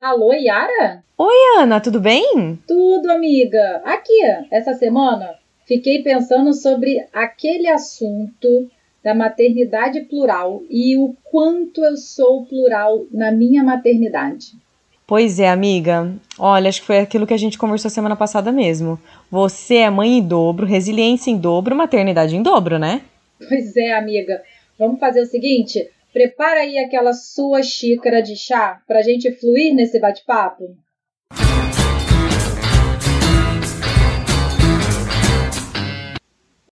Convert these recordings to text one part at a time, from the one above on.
Alô, Yara? Oi, Ana, tudo bem? Tudo, amiga. Aqui, essa semana, fiquei pensando sobre aquele assunto da maternidade plural e o quanto eu sou plural na minha maternidade. Pois é, amiga. Olha, acho que foi aquilo que a gente conversou semana passada mesmo. Você é mãe em dobro, resiliência em dobro, maternidade em dobro, né? Pois é, amiga. Vamos fazer o seguinte: prepara aí aquela sua xícara de chá pra gente fluir nesse bate-papo.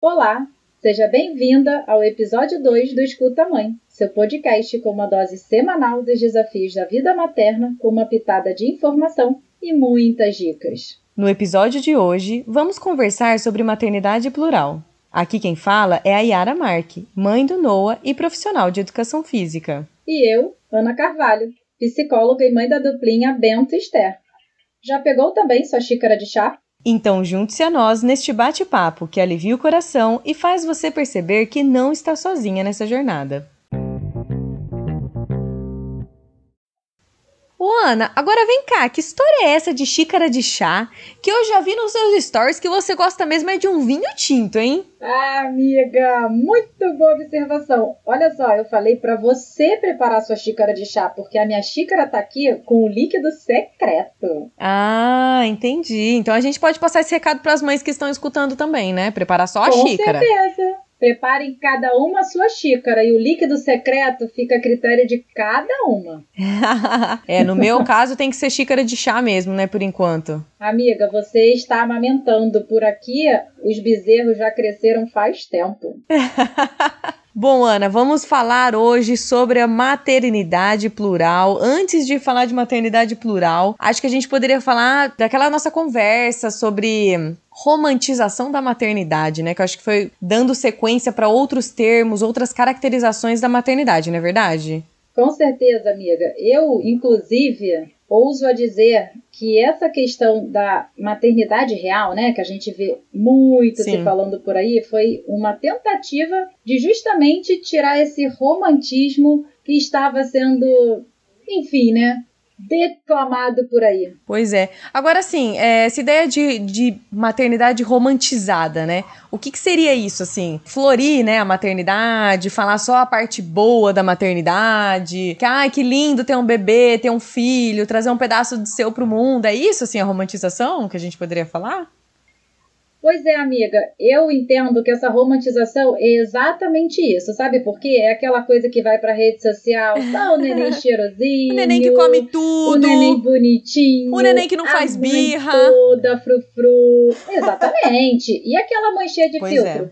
Olá, seja bem-vinda ao episódio 2 do Escuta Mãe, seu podcast com uma dose semanal dos desafios da vida materna, com uma pitada de informação e muitas dicas. No episódio de hoje, vamos conversar sobre maternidade plural. Aqui quem fala é a Yara Marque, mãe do Noah e profissional de educação física. E eu, Ana Carvalho, psicóloga e mãe da duplinha Bento Esther. Já pegou também sua xícara de chá? Então junte-se a nós neste bate-papo que alivia o coração e faz você perceber que não está sozinha nessa jornada. Ô Ana, agora vem cá, que história é essa de xícara de chá? Que eu já vi nos seus stories que você gosta mesmo é de um vinho tinto, hein? Ah, amiga, muito boa observação. Olha só, eu falei para você preparar sua xícara de chá, porque a minha xícara tá aqui com o líquido secreto. Ah, entendi. Então a gente pode passar esse recado para as mães que estão escutando também, né? Preparar só a com xícara. Com certeza. Preparem cada uma a sua xícara e o líquido secreto fica a critério de cada uma. é, no meu caso tem que ser xícara de chá mesmo, né, por enquanto. Amiga, você está amamentando. Por aqui, os bezerros já cresceram faz tempo. Bom, Ana, vamos falar hoje sobre a maternidade plural. Antes de falar de maternidade plural, acho que a gente poderia falar daquela nossa conversa sobre romantização da maternidade, né? Que eu acho que foi dando sequência para outros termos, outras caracterizações da maternidade, não é verdade? Com certeza, amiga. Eu, inclusive, ouso a dizer que essa questão da maternidade real, né, que a gente vê muito Sim. se falando por aí, foi uma tentativa de justamente tirar esse romantismo que estava sendo, enfim, né, declamado por aí. Pois é. Agora, assim, é, essa ideia de, de maternidade romantizada, né? O que, que seria isso, assim? Florir, né, a maternidade, falar só a parte boa da maternidade, que, ai, que lindo ter um bebê, ter um filho, trazer um pedaço de seu pro mundo. É isso, assim, a romantização que a gente poderia falar? Pois é, amiga, eu entendo que essa romantização é exatamente isso, sabe por quê? É aquela coisa que vai pra rede social, só o neném cheirosinho. o neném que come tudo. O neném bonitinho. O neném que não faz birra. toda frufru. Exatamente. E aquela mãe cheia de pois é. filtro?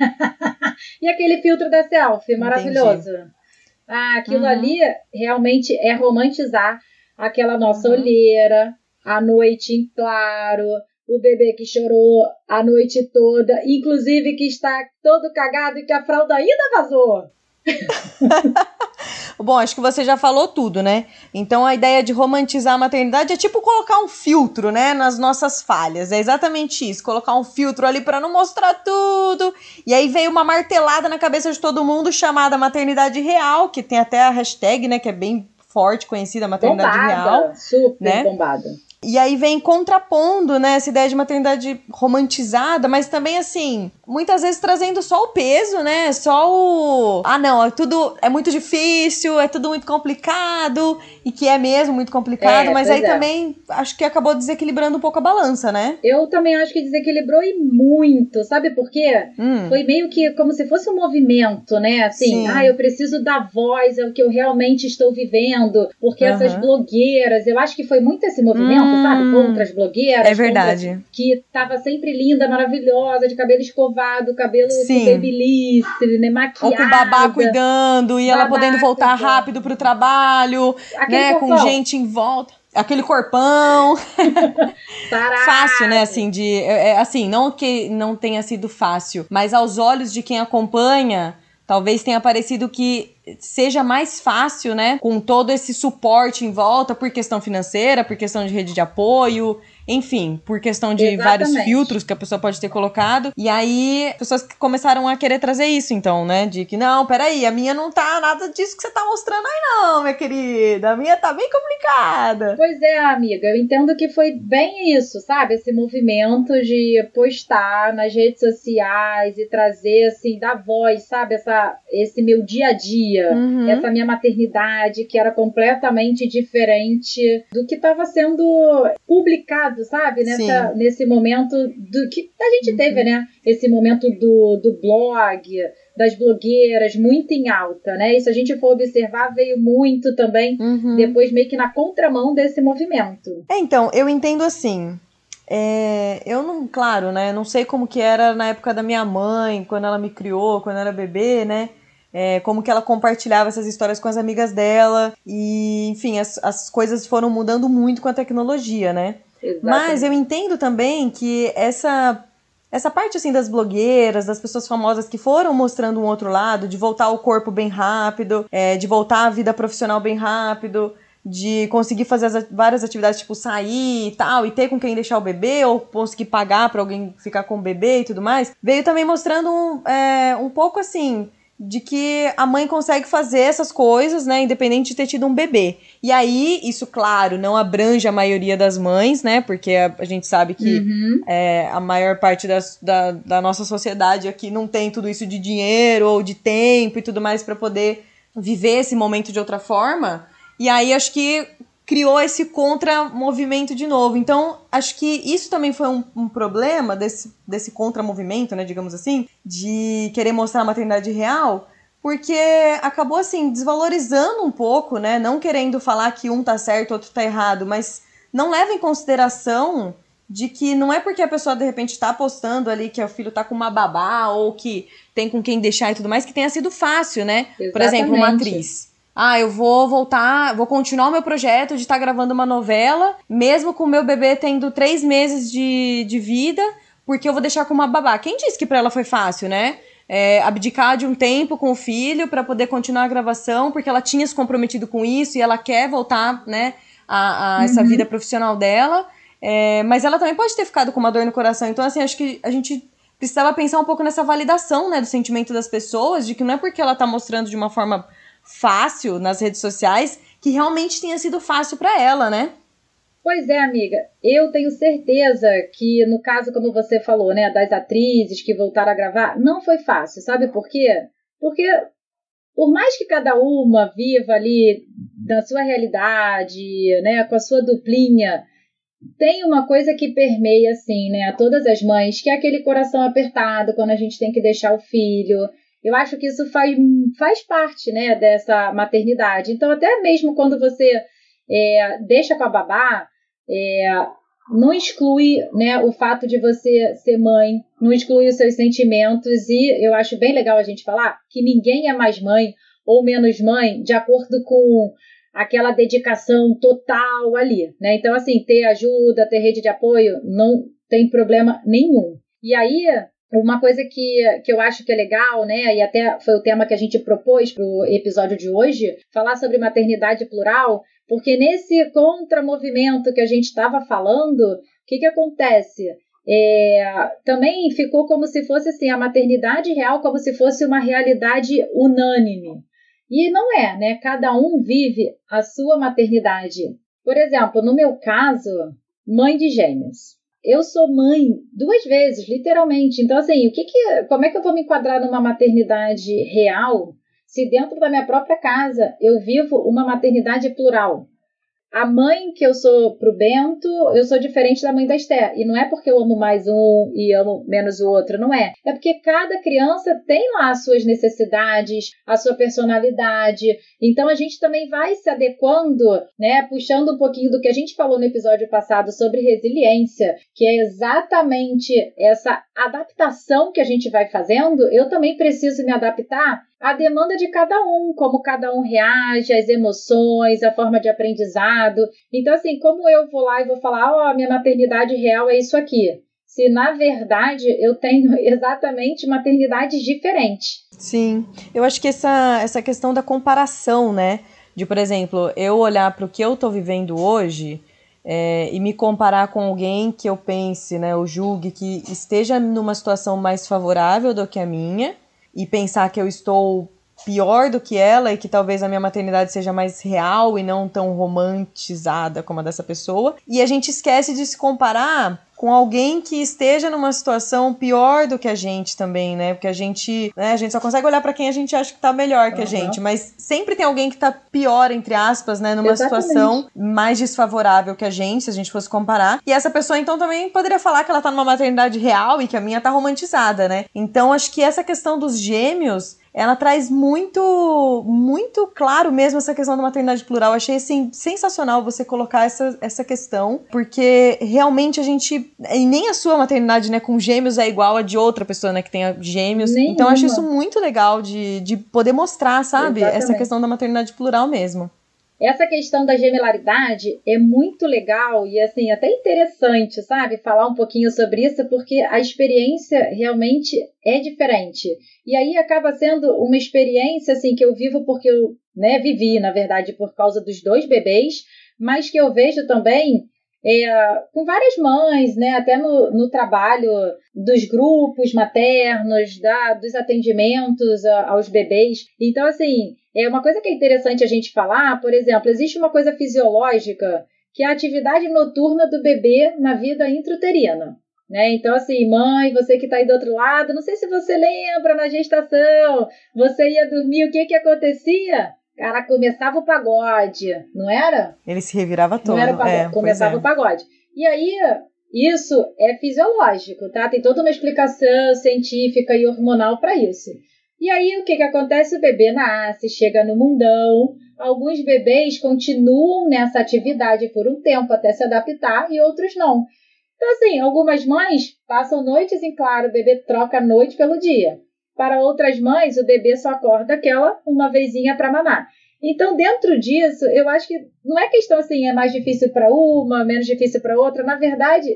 É. e aquele filtro da selfie, maravilhoso. Entendi. Ah, aquilo uhum. ali realmente é romantizar aquela nossa uhum. olheira, a noite em claro o bebê que chorou a noite toda, inclusive que está todo cagado e que a fralda ainda vazou. Bom, acho que você já falou tudo, né? Então a ideia de romantizar a maternidade é tipo colocar um filtro, né, nas nossas falhas. É exatamente isso, colocar um filtro ali para não mostrar tudo. E aí veio uma martelada na cabeça de todo mundo chamada maternidade real, que tem até a hashtag, né, que é bem forte, conhecida, maternidade bombada, real. Super né? bombada. E aí vem contrapondo, né, essa ideia de maternidade romantizada, mas também assim, muitas vezes trazendo só o peso, né? Só o ah, não, é tudo é muito difícil, é tudo muito complicado e que é mesmo muito complicado, é, mas aí é. também acho que acabou desequilibrando um pouco a balança, né? Eu também acho que desequilibrou e muito, sabe por quê? Hum. Foi meio que como se fosse um movimento, né? Assim, Sim. ah, eu preciso dar voz ao que eu realmente estou vivendo, porque uhum. essas blogueiras, eu acho que foi muito esse movimento. Hum sabe? Hum. Outras blogueiras. É verdade. Que tava sempre linda, maravilhosa, de cabelo escovado, cabelo belíssimo, né? Maquiada. Ou com o babá cuidando e babá ela podendo voltar cuidando. rápido pro trabalho, Aquele né? Com gente em volta aquele corpão fácil né assim de é, é, assim não que não tenha sido fácil mas aos olhos de quem acompanha talvez tenha parecido que seja mais fácil, né? Com todo esse suporte em volta por questão financeira, por questão de rede de apoio. Enfim, por questão de Exatamente. vários filtros que a pessoa pode ter colocado. E aí, pessoas começaram a querer trazer isso, então, né? De que, não, peraí, a minha não tá nada disso que você tá mostrando aí, não, minha querida. A minha tá bem complicada. Pois é, amiga, eu entendo que foi bem isso, sabe? Esse movimento de postar nas redes sociais e trazer, assim, da voz, sabe? Essa, esse meu dia a dia, uhum. essa minha maternidade que era completamente diferente do que estava sendo publicado sabe? Nessa, nesse momento do que a gente uhum. teve, né? Esse momento do, do blog, das blogueiras muito em alta, né? Se a gente for observar, veio muito também uhum. depois meio que na contramão desse movimento. É, então, eu entendo assim. É, eu não, claro, né? Não sei como que era na época da minha mãe, quando ela me criou, quando era bebê, né? É, como que ela compartilhava essas histórias com as amigas dela. E, enfim, as, as coisas foram mudando muito com a tecnologia, né? Exatamente. Mas eu entendo também que essa essa parte assim das blogueiras, das pessoas famosas que foram mostrando um outro lado, de voltar ao corpo bem rápido, é, de voltar à vida profissional bem rápido, de conseguir fazer as, várias atividades, tipo sair e tal, e ter com quem deixar o bebê, ou conseguir pagar para alguém ficar com o bebê e tudo mais, veio também mostrando um, é, um pouco assim de que a mãe consegue fazer essas coisas, né, independente de ter tido um bebê. E aí, isso, claro, não abrange a maioria das mães, né, porque a, a gente sabe que uhum. é, a maior parte das, da, da nossa sociedade aqui não tem tudo isso de dinheiro ou de tempo e tudo mais para poder viver esse momento de outra forma. E aí, acho que criou esse contra-movimento de novo. Então, acho que isso também foi um, um problema desse, desse contra-movimento, né, digamos assim, de querer mostrar a maternidade real, porque acabou, assim, desvalorizando um pouco, né, não querendo falar que um tá certo, outro tá errado, mas não leva em consideração de que não é porque a pessoa de repente tá postando ali que o filho tá com uma babá ou que tem com quem deixar e tudo mais, que tenha sido fácil, né? Exatamente. Por exemplo, uma atriz ah, eu vou voltar, vou continuar o meu projeto de estar tá gravando uma novela, mesmo com o meu bebê tendo três meses de, de vida, porque eu vou deixar com uma babá. Quem disse que para ela foi fácil, né? É, abdicar de um tempo com o filho para poder continuar a gravação, porque ela tinha se comprometido com isso e ela quer voltar, né, a, a uhum. essa vida profissional dela. É, mas ela também pode ter ficado com uma dor no coração. Então, assim, acho que a gente precisava pensar um pouco nessa validação, né, do sentimento das pessoas, de que não é porque ela tá mostrando de uma forma fácil nas redes sociais que realmente tenha sido fácil para ela, né? Pois é, amiga. Eu tenho certeza que, no caso, como você falou, né, das atrizes que voltaram a gravar, não foi fácil. Sabe por quê? Porque, por mais que cada uma viva ali na sua realidade, né, com a sua duplinha, tem uma coisa que permeia, assim, né, a todas as mães, que é aquele coração apertado quando a gente tem que deixar o filho, eu acho que isso faz, faz parte né, dessa maternidade. Então, até mesmo quando você é, deixa com a babá, é, não exclui né, o fato de você ser mãe, não exclui os seus sentimentos, e eu acho bem legal a gente falar que ninguém é mais mãe ou menos mãe de acordo com aquela dedicação total ali, né? Então, assim, ter ajuda, ter rede de apoio, não tem problema nenhum. E aí, uma coisa que, que eu acho que é legal, né, e até foi o tema que a gente propôs para o episódio de hoje, falar sobre maternidade plural, porque nesse contramovimento que a gente estava falando, o que, que acontece? É, também ficou como se fosse assim, a maternidade real como se fosse uma realidade unânime. E não é, né? Cada um vive a sua maternidade. Por exemplo, no meu caso, mãe de gêmeos eu sou mãe duas vezes, literalmente. Então, assim, o que que, como é que eu vou me enquadrar numa maternidade real se dentro da minha própria casa eu vivo uma maternidade plural? A mãe que eu sou pro Bento, eu sou diferente da mãe da Esther. E não é porque eu amo mais um e amo menos o outro, não é. É porque cada criança tem lá as suas necessidades, a sua personalidade. Então a gente também vai se adequando, né? Puxando um pouquinho do que a gente falou no episódio passado sobre resiliência, que é exatamente essa adaptação que a gente vai fazendo. Eu também preciso me adaptar a demanda de cada um, como cada um reage, as emoções, a forma de aprendizado. Então, assim, como eu vou lá e vou falar, ó, oh, minha maternidade real é isso aqui. Se na verdade eu tenho exatamente maternidades diferentes. Sim, eu acho que essa, essa questão da comparação, né? De, por exemplo, eu olhar para o que eu estou vivendo hoje é, e me comparar com alguém que eu pense, né, ou julgue que esteja numa situação mais favorável do que a minha e pensar que eu estou pior do que ela e que talvez a minha maternidade seja mais real e não tão romantizada como a dessa pessoa. E a gente esquece de se comparar com alguém que esteja numa situação pior do que a gente também, né? Porque a gente, né, a gente só consegue olhar para quem a gente acha que tá melhor que uhum. a gente, mas sempre tem alguém que tá pior entre aspas, né, numa Exatamente. situação mais desfavorável que a gente, se a gente fosse comparar. E essa pessoa então também poderia falar que ela tá numa maternidade real e que a minha tá romantizada, né? Então acho que essa questão dos gêmeos ela traz muito, muito claro mesmo essa questão da maternidade plural. Eu achei assim, sensacional você colocar essa, essa questão, porque realmente a gente. E nem a sua maternidade, né, com gêmeos é igual a de outra pessoa, né, que tenha gêmeos. Nenhuma. Então eu acho isso muito legal de, de poder mostrar, sabe? Exatamente. Essa questão da maternidade plural mesmo. Essa questão da gemelaridade é muito legal e assim até interessante, sabe? Falar um pouquinho sobre isso porque a experiência realmente é diferente. E aí acaba sendo uma experiência assim que eu vivo porque eu, né, vivi, na verdade, por causa dos dois bebês, mas que eu vejo também é, com várias mães, né, até no, no trabalho dos grupos maternos, da, dos atendimentos aos bebês. Então, assim, é uma coisa que é interessante a gente falar, por exemplo, existe uma coisa fisiológica que é a atividade noturna do bebê na vida intrauterina. Né? Então, assim, mãe, você que está aí do outro lado, não sei se você lembra na gestação, você ia dormir, o que que acontecia? Cara, começava o pagode, não era? Ele se revirava todo. Não era o pagode, é, começava é. o pagode. E aí, isso é fisiológico, tá? Tem toda uma explicação científica e hormonal para isso. E aí, o que, que acontece? O bebê nasce, chega no mundão. Alguns bebês continuam nessa atividade por um tempo até se adaptar e outros não. Então, assim, algumas mães passam noites em claro, o bebê troca a noite pelo dia. Para outras mães, o bebê só acorda aquela uma vezinha para mamar. Então, dentro disso, eu acho que não é questão assim, é mais difícil para uma, menos difícil para outra. Na verdade,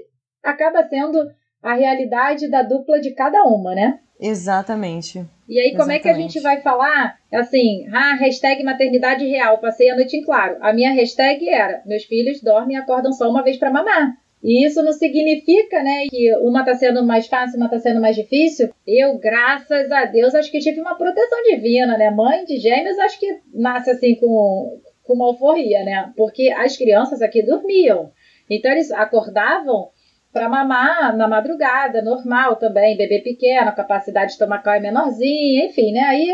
acaba sendo a realidade da dupla de cada uma, né? Exatamente. E aí, como Exatamente. é que a gente vai falar? Assim, ah, hashtag maternidade real, passei a noite em claro. A minha hashtag era: meus filhos dormem e acordam só uma vez para mamar. E isso não significa, né, que uma está sendo mais fácil, uma está sendo mais difícil. Eu, graças a Deus, acho que tive uma proteção divina, né? Mãe de gêmeos, acho que nasce assim com, com uma alforria, né? Porque as crianças aqui dormiam. Então eles acordavam para mamar na madrugada, normal também, bebê pequeno, a capacidade estomacal é menorzinha, enfim, né? Aí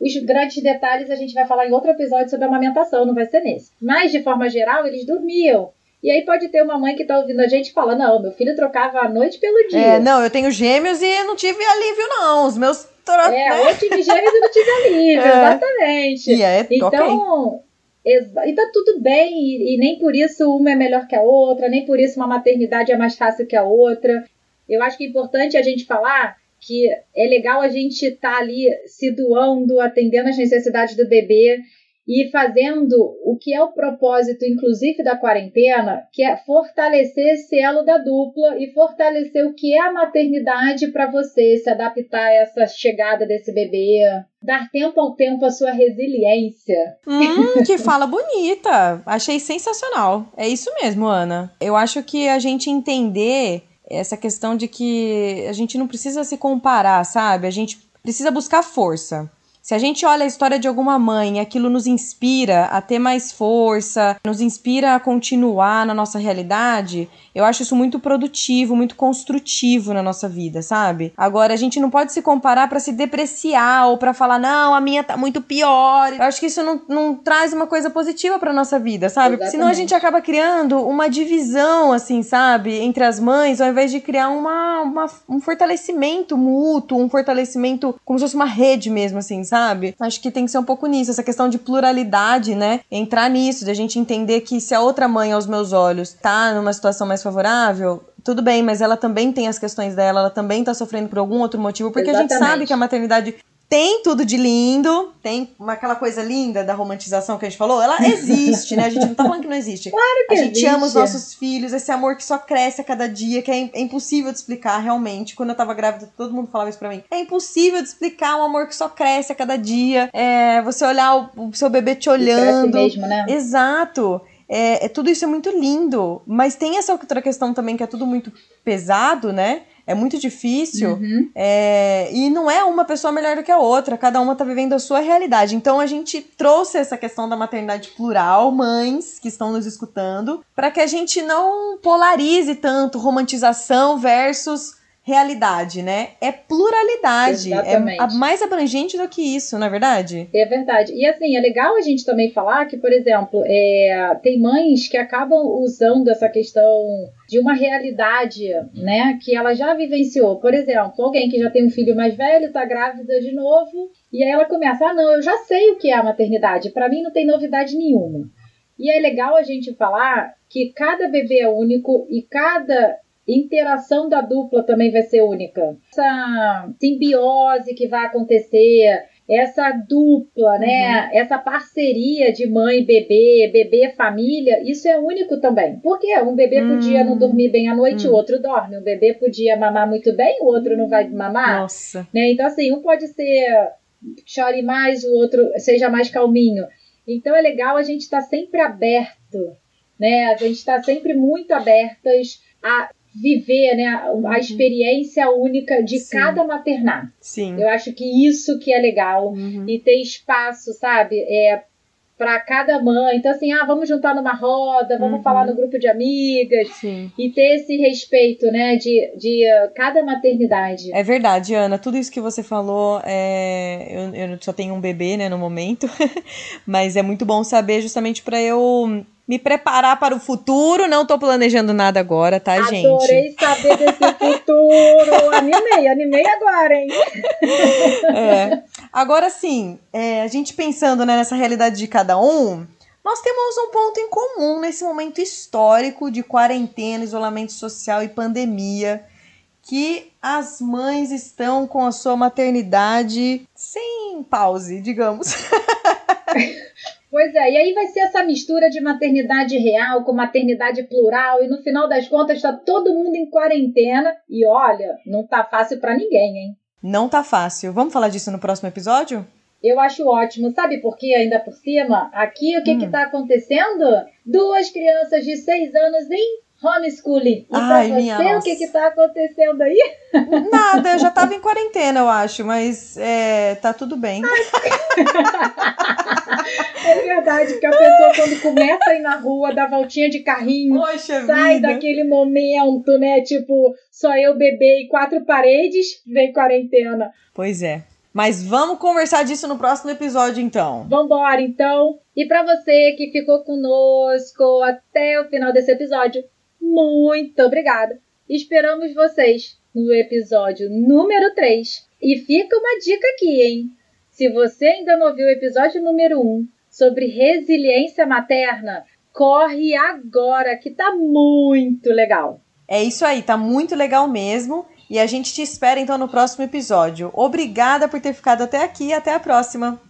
os grandes detalhes a gente vai falar em outro episódio sobre amamentação, não vai ser nesse. Mas, de forma geral, eles dormiam. E aí pode ter uma mãe que tá ouvindo a gente e fala: Não, meu filho trocava a noite pelo dia. É, não, eu tenho gêmeos e não tive alívio, não. Os meus. É, eu tive gêmeos e não tive alívio, é. exatamente. E é, então, okay. E tá tudo bem, e, e nem por isso uma é melhor que a outra, nem por isso uma maternidade é mais fácil que a outra. Eu acho que é importante a gente falar que é legal a gente estar tá ali se doando, atendendo as necessidades do bebê e fazendo o que é o propósito, inclusive, da quarentena, que é fortalecer esse elo da dupla e fortalecer o que é a maternidade para você se adaptar a essa chegada desse bebê, dar tempo ao tempo a sua resiliência. Hum, que fala bonita! Achei sensacional. É isso mesmo, Ana. Eu acho que a gente entender essa questão de que a gente não precisa se comparar, sabe? A gente precisa buscar força. Se a gente olha a história de alguma mãe, aquilo nos inspira a ter mais força, nos inspira a continuar na nossa realidade, eu acho isso muito produtivo, muito construtivo na nossa vida, sabe? Agora, a gente não pode se comparar para se depreciar ou para falar, não, a minha tá muito pior. Eu acho que isso não, não traz uma coisa positiva pra nossa vida, sabe? Porque senão a gente acaba criando uma divisão, assim, sabe? Entre as mães, ao invés de criar uma, uma um fortalecimento mútuo, um fortalecimento como se fosse uma rede mesmo, assim, sabe? Acho que tem que ser um pouco nisso, essa questão de pluralidade, né? Entrar nisso, de a gente entender que se a outra mãe, aos meus olhos, tá numa situação mais favorável, tudo bem, mas ela também tem as questões dela, ela também tá sofrendo por algum outro motivo, porque Exatamente. a gente sabe que a maternidade tem tudo de lindo, tem aquela coisa linda da romantização que a gente falou, ela existe, né? A gente não tá falando que não existe. Claro que A gente existe. ama os nossos filhos, esse amor que só cresce a cada dia, que é, é, impossível de explicar realmente. Quando eu tava grávida, todo mundo falava isso pra mim. É impossível de explicar um amor que só cresce a cada dia. É, você olhar o, o seu bebê te olhando. mesmo, né? Exato. é, é, tudo isso é muito lindo, mas tem essa outra questão também que é tudo muito pesado, né? É muito difícil. Uhum. É, e não é uma pessoa melhor do que a outra, cada uma tá vivendo a sua realidade. Então a gente trouxe essa questão da maternidade plural, mães que estão nos escutando, para que a gente não polarize tanto romantização versus realidade, né? É pluralidade. É Exatamente. É mais abrangente do que isso, não é verdade? É verdade. E assim, é legal a gente também falar que, por exemplo, é, tem mães que acabam usando essa questão de uma realidade, né, que ela já vivenciou. Por exemplo, alguém que já tem um filho mais velho, tá grávida de novo, e aí ela começa: "Ah, não, eu já sei o que é a maternidade. Para mim não tem novidade nenhuma". E é legal a gente falar que cada bebê é único e cada interação da dupla também vai ser única. Essa simbiose que vai acontecer, essa dupla, né? Uhum. Essa parceria de mãe, bebê, bebê, família, isso é único também. Porque um bebê podia não dormir bem à noite, o outro dorme. Um bebê podia mamar muito bem, o outro não vai mamar. Nossa. Né? Então, assim, um pode ser chore mais, o outro seja mais calminho. Então é legal a gente estar tá sempre aberto, né? A gente está sempre muito abertas a viver né, a uhum. experiência única de Sim. cada maternar. Sim. Eu acho que isso que é legal uhum. e ter espaço, sabe, é para cada mãe. Então assim, ah, vamos juntar numa roda, vamos uhum. falar no grupo de amigas Sim. e ter esse respeito, né, de, de uh, cada maternidade. É verdade, Ana. Tudo isso que você falou, é... eu, eu só tenho um bebê, né, no momento, mas é muito bom saber justamente para eu me preparar para o futuro. Não tô planejando nada agora, tá, Adorei gente? Adorei saber desse futuro. animei, animei agora, hein? É. Agora sim, é, a gente pensando né, nessa realidade de cada um, nós temos um ponto em comum nesse momento histórico de quarentena, isolamento social e pandemia, que as mães estão com a sua maternidade sem pause, digamos. Pois é, e aí vai ser essa mistura de maternidade real com maternidade plural, e no final das contas está todo mundo em quarentena. E olha, não tá fácil para ninguém, hein? Não tá fácil. Vamos falar disso no próximo episódio? Eu acho ótimo. Sabe por quê? Ainda por cima, aqui o que hum. que tá acontecendo? Duas crianças de seis anos em homeschooling. E Ai, pra você, o que que tá acontecendo aí? Nada, eu já tava em quarentena, eu acho, mas é, tá tudo bem. é verdade, que a pessoa quando começa a ir na rua, dá voltinha de carrinho, Poxa sai vida. daquele momento, né, tipo, só eu, bebê e quatro paredes, vem quarentena. Pois é. Mas vamos conversar disso no próximo episódio, então. Vambora, então. E para você que ficou conosco até o final desse episódio, muito obrigada. Esperamos vocês no episódio número 3. E fica uma dica aqui, hein? Se você ainda não viu o episódio número 1 sobre resiliência materna, corre agora que tá muito legal. É isso aí, tá muito legal mesmo. E a gente te espera então no próximo episódio. Obrigada por ter ficado até aqui e até a próxima.